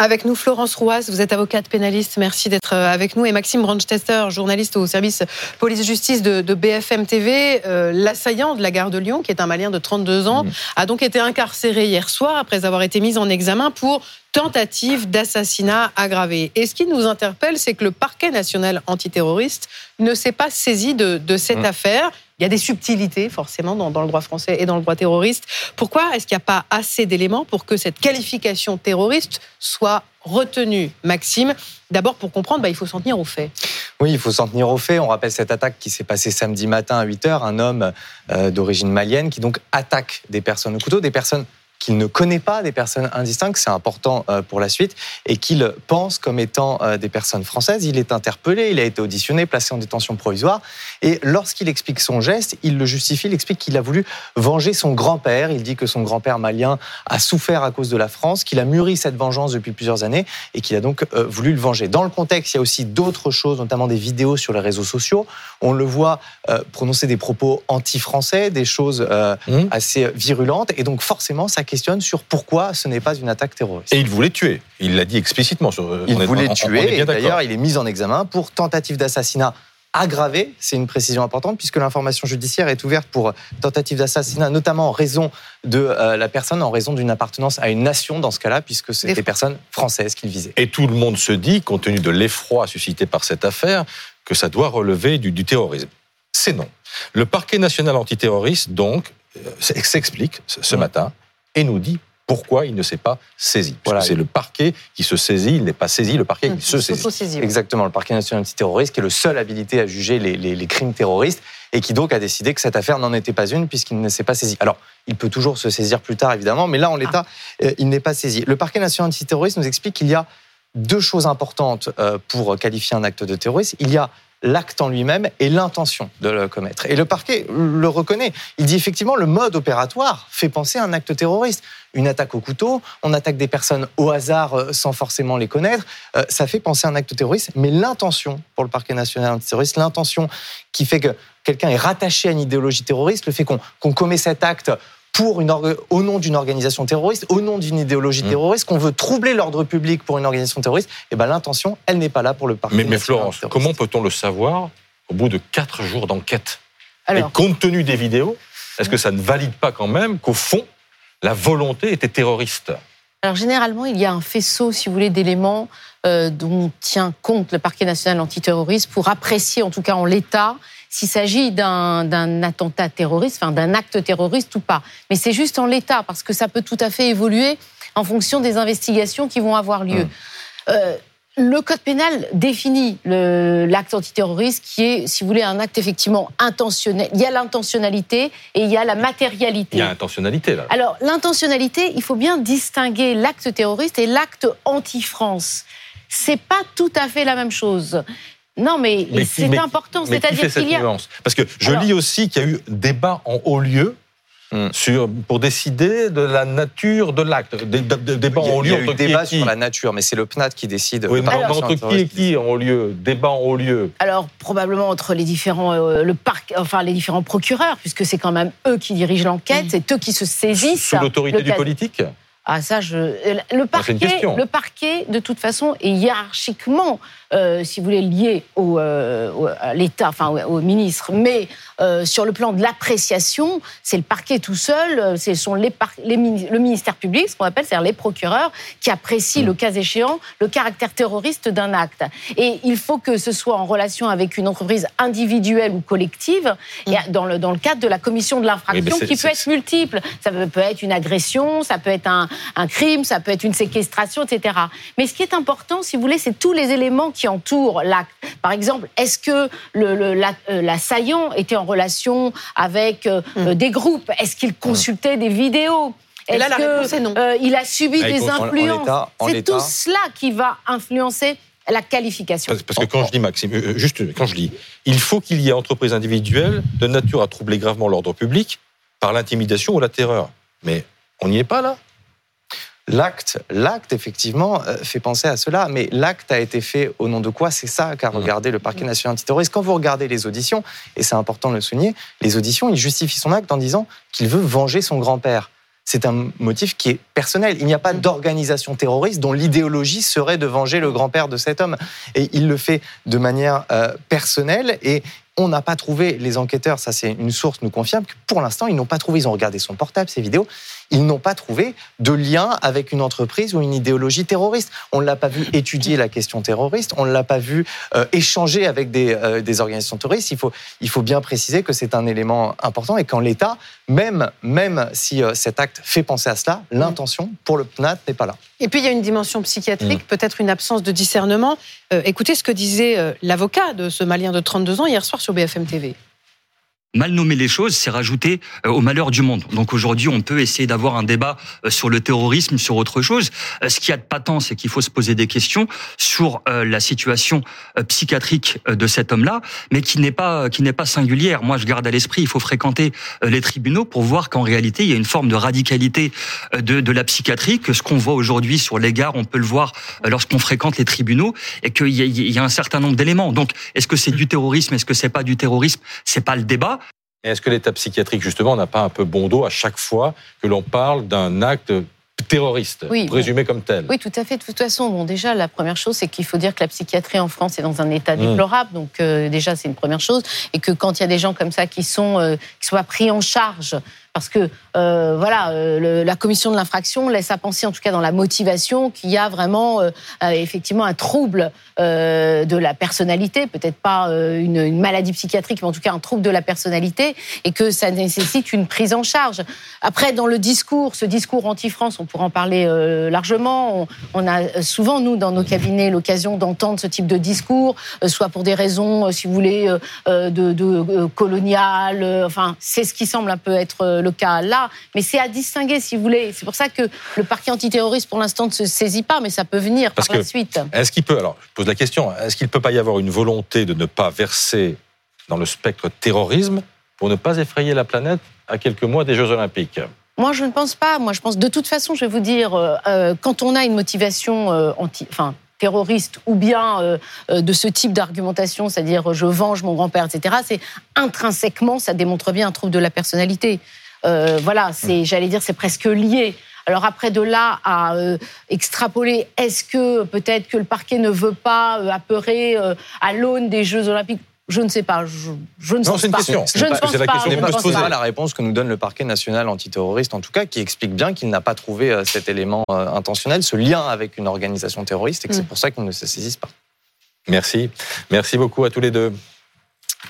Avec nous, Florence Rouas, vous êtes avocate pénaliste, merci d'être euh, avec nous. Et Maxime Branchester, journaliste au service police-justice de, BFM TV. Euh, l'assaillant de la gare de Lyon, qui est un Malien de 32 ans, mmh. a donc été incarcéré hier soir après avoir été mis en examen pour tentative d'assassinat aggravé. Et ce qui nous interpelle, c'est que le parquet national antiterroriste ne s'est pas saisi de, cette mmh. affaire. Il y a des subtilités, forcément, dans, le droit français et dans le droit terroriste. Pourquoi est-ce qu'il n'y a pas assez d'éléments pour que cette qualification terroriste soit retenue, Maxime? D'abord, pour comprendre, bah, il faut s'en tenir aux faits. Oui, il faut s'en tenir aux faits. On rappelle cette attaque qui s'est passée samedi matin à 8 h. Un homme euh, d'origine malienne qui donc attaque des personnes au couteau, des personnes qu'il ne connaît pas des personnes indistinctes, c'est important euh, pour la suite, et qu'il pense comme étant euh, des personnes françaises. Il est interpellé, il a été auditionné, placé en détention provisoire, et lorsqu'il explique son geste, il le justifie, il explique qu'il a voulu venger son grand-père. Il dit que son grand-père malien a souffert à cause de la France, qu'il a mûri cette vengeance depuis plusieurs années, et qu'il a donc euh, voulu le venger. Dans le contexte, il y a aussi d'autres choses, notamment des vidéos sur les réseaux sociaux. On le voit prononcer des propos anti-français, des choses mmh. assez virulentes, et donc forcément, ça questionne sur pourquoi ce n'est pas une attaque terroriste. Et il voulait tuer. Il l'a dit explicitement. Sur, il voulait tuer. D'ailleurs, il est mis en examen pour tentative d'assassinat aggravé. C'est une précision importante puisque l'information judiciaire est ouverte pour tentative d'assassinat, notamment en raison de euh, la personne, en raison d'une appartenance à une nation dans ce cas-là, puisque c'est des personnes françaises qu'il visait. Et tout le monde se dit, compte tenu de l'effroi suscité par cette affaire, que ça doit relever du, du terrorisme. C'est non. Le parquet national antiterroriste, donc, euh, s'explique ce matin et nous dit pourquoi il ne s'est pas saisi. Voilà. C'est le parquet qui se saisit, il n'est pas saisi, le parquet qui se saisit. Exactement, le parquet national antiterroriste qui est le seul habilité à juger les, crimes terroristes et qui donc a décidé que cette affaire n'en était pas une puisqu'il ne s'est pas saisi. Alors, il peut toujours se saisir plus tard, évidemment, mais là, en l'état, ah. euh, il n'est pas saisi. Le parquet national antiterroriste nous explique qu'il y a deux choses importantes euh, pour qualifier un acte de terrorisme. Il y a l'acte en lui-même et l'intention de le commettre. Et le parquet le reconnaît. Il dit effectivement le mode opératoire fait penser à un acte terroriste. Une attaque au couteau, on attaque des personnes au hasard euh, sans forcément les connaître, euh, ça fait penser à un acte terroriste, mais l'intention pour le parquet national antiterroriste, l'intention qui fait que quelqu'un est rattaché à une idéologie terroriste, le fait qu'on commet cet acte pour une au nom d'une organisation terroriste, au nom d'une idéologie mmh. terroriste, qu'on veut troubler l'ordre public pour une organisation terroriste, et eh ben l'intention, elle n'est pas là pour le parti. Mais, mais Florence, comment peut-on le savoir au bout de quatre jours d'enquête? Et compte tenu des vidéos, est-ce que ça ne valide pas quand même qu'au fond, la volonté était terroriste? Alors généralement, il y a un faisceau, si vous voulez, d'éléments euh, dont tient compte le parquet national antiterroriste pour apprécier, en tout cas en l'état, s'il s'agit d'un attentat terroriste, enfin d'un acte terroriste ou pas. Mais c'est juste en l'état, parce que ça peut tout à fait évoluer en fonction des investigations qui vont avoir lieu. Hum. Euh, le code pénal définit l'acte antiterroriste qui est, si vous voulez, un acte effectivement intentionnel. Il y a l'intentionnalité et il y a la matérialité. Il y a l'intentionnalité là. Alors l'intentionnalité, il faut bien distinguer l'acte terroriste et l'acte anti-France. C'est pas tout à fait la même chose. Non, mais, c'est important. C'est-à-dire qu'il y a. Nuance? Parce que je lis aussi qu'il y a eu débat en haut lieu. Hmm. Sur, pour décider de la nature de l'acte. Débat en haut lieu. Il y a eu débat sur la nature, mais c'est le PNAT qui décide. Oui, mais entre qui et qui en haut lieu? Débat en haut lieu. Alors, probablement entre les différents, euh, le parc, enfin, les différents procureurs, puisque c'est quand même eux qui dirigent l'enquête, hmm. c'est eux qui se saisissent. Sous l'autorité du politique? Ah ça, je... le parquet, le parquet, de toute façon, est hiérarchiquement euh, si vous voulez, lié au, euh, à l'État, enfin au, ministre, mais euh, sur le plan de l'appréciation, c'est le parquet tout seul, ce sont les, les le ministère public, ce qu'on appelle, c'est-à-dire les procureurs, qui apprécient, le cas échéant, le caractère terroriste d'un acte. Et il faut que ce soit en relation avec une entreprise individuelle ou collective, et mm. dans, le, dans le cadre de la commission de l'infraction, qui peut être multiple. Ça peut être une agression, ça peut être un, un crime, ça peut être une séquestration, etc. Mais ce qui est important, si vous voulez, c'est tous les éléments qui entourent l'acte. Par exemple, est-ce que euh, l'assaillant était en relation avec euh, hmm. des groupes? Est-ce qu'il consultait des vidéos? Est là, la réponse est non. Euh, il a subi ah, des influences? C'est tout cela qui va influencer la qualification. Parce, que quand je dis, Maxime, juste quand je dis, il faut qu'il y ait entreprise individuelle de nature à troubler gravement l'ordre public par l'intimidation ou la terreur. Mais on n'y est pas là L'acte, l'acte effectivement euh, fait penser à cela, mais l'acte a été fait au nom de quoi? C'est ça qu'a regardé le parquet national antiterroriste. Quand vous regardez les auditions, et c'est important de le souligner, les auditions, il justifie son acte en disant qu'il veut venger son grand-père. c'est un motif qui est personnel. Il n'y a pas d'organisation terroriste dont l'idéologie serait de venger le grand-père de cet homme. Et il le fait de manière euh, personnelle et on n'a pas trouvé, les enquêteurs, ça c'est une source nous confirme que pour l'instant, ils n'ont pas trouvé, ils ont regardé son portable, ses vidéos, ils n'ont pas trouvé de lien avec une entreprise ou une idéologie terroriste. On ne l'a pas vu étudier la question terroriste, on ne l'a pas vu euh, échanger avec des, euh, des, organisations terroristes. Il faut, il faut bien préciser que c'est un élément important et qu'en l'état, même, même si euh, cet acte fait penser à cela, l'intention pour le PNAT n'est pas là. Et puis il y a une dimension psychiatrique, mm. peut-être une absence de discernement. écoutez ce que disait l'avocat de ce Malien de 32 ans hier soir sur BFM TV mal nommer les choses, c'est rajouter euh, au malheur du monde. Donc aujourd'hui, on peut essayer d'avoir un débat euh, sur le terrorisme, sur autre chose. Euh, ce qui a de patent, c'est qu'il faut se poser des questions sur la situation psychiatrique de cet homme-là, mais qui n'est pas qui n'est pas singulière. Moi, je garde à l'esprit, il faut fréquenter les tribunaux pour voir qu'en réalité, il y a une forme de radicalité de, de la psychiatrie, que ce qu'on voit aujourd'hui sur les gares, on peut le voir lorsqu'on fréquente les tribunaux, et qu'il y, y, a un certain nombre d'éléments. Donc, est-ce que c'est du terrorisme, est-ce que c'est pas du terrorisme? C'est pas le débat. Est-ce que l'état psychiatrique, justement, n'a pas un peu bon dos à chaque fois que l'on parle d'un acte terroriste, présumé comme tel? Oui, tout à fait. De toute façon, bon, déjà, la première chose, c'est qu'il faut dire que la psychiatrie en France est dans un état mmh. déplorable. Donc, euh, déjà, c'est une première chose. Et que quand il y a des gens comme ça qui sont, euh, qui soient pris en charge parce que euh, voilà, euh, la commission de l'infraction laisse à penser, en tout cas dans la motivation, qu'il y a vraiment euh, effectivement un trouble de la personnalité, peut-être pas une, maladie psychiatrique, mais en tout cas un trouble de la personnalité, et que ça nécessite une prise en charge. Après, dans le discours, ce discours anti-France, on pourra en parler largement. On, a souvent, nous, dans nos cabinets, l'occasion d'entendre ce type de discours, soit pour des raisons, si vous voulez, de, de coloniales. enfin, c'est ce qui semble un peu être le cas là, mais c'est à distinguer si vous voulez. C'est pour ça que le parquet antiterroriste pour l'instant ne se saisit pas, mais ça peut venir par la suite. Est-ce qu'il peut, alors je pose la question, est-ce qu'il ne peut pas y avoir une volonté de ne pas verser dans le spectre terrorisme pour ne pas effrayer la planète à quelques mois des Jeux Olympiques? Moi, je ne pense pas. Moi, je pense de toute façon, je vais vous dire, euh, euh, quand on a une motivation euh, anti, enfin, terroriste ou bien de ce type d'argumentation, c'est-à-dire je venge mon grand-père, etc., c'est intrinsèquement, ça démontre bien un trouble de la personnalité. Euh, voilà, c'est, j'allais dire, c'est presque lié. Alors après de là à euh, extrapoler, est-ce que peut-être que le parquet ne veut pas euh, apeurer à l'aune des Jeux Olympiques? Je ne sais pas. Je, ne non, c'est une question. Je ne pense pas. Ce n'est pas la réponse que nous donne le parquet national antiterroriste, en tout cas, qui explique bien qu'il n'a pas trouvé cet élément intentionnel, ce lien avec une organisation terroriste, et que c'est mm. pour ça qu'il ne se saisisse pas. Merci. Merci beaucoup à tous les deux.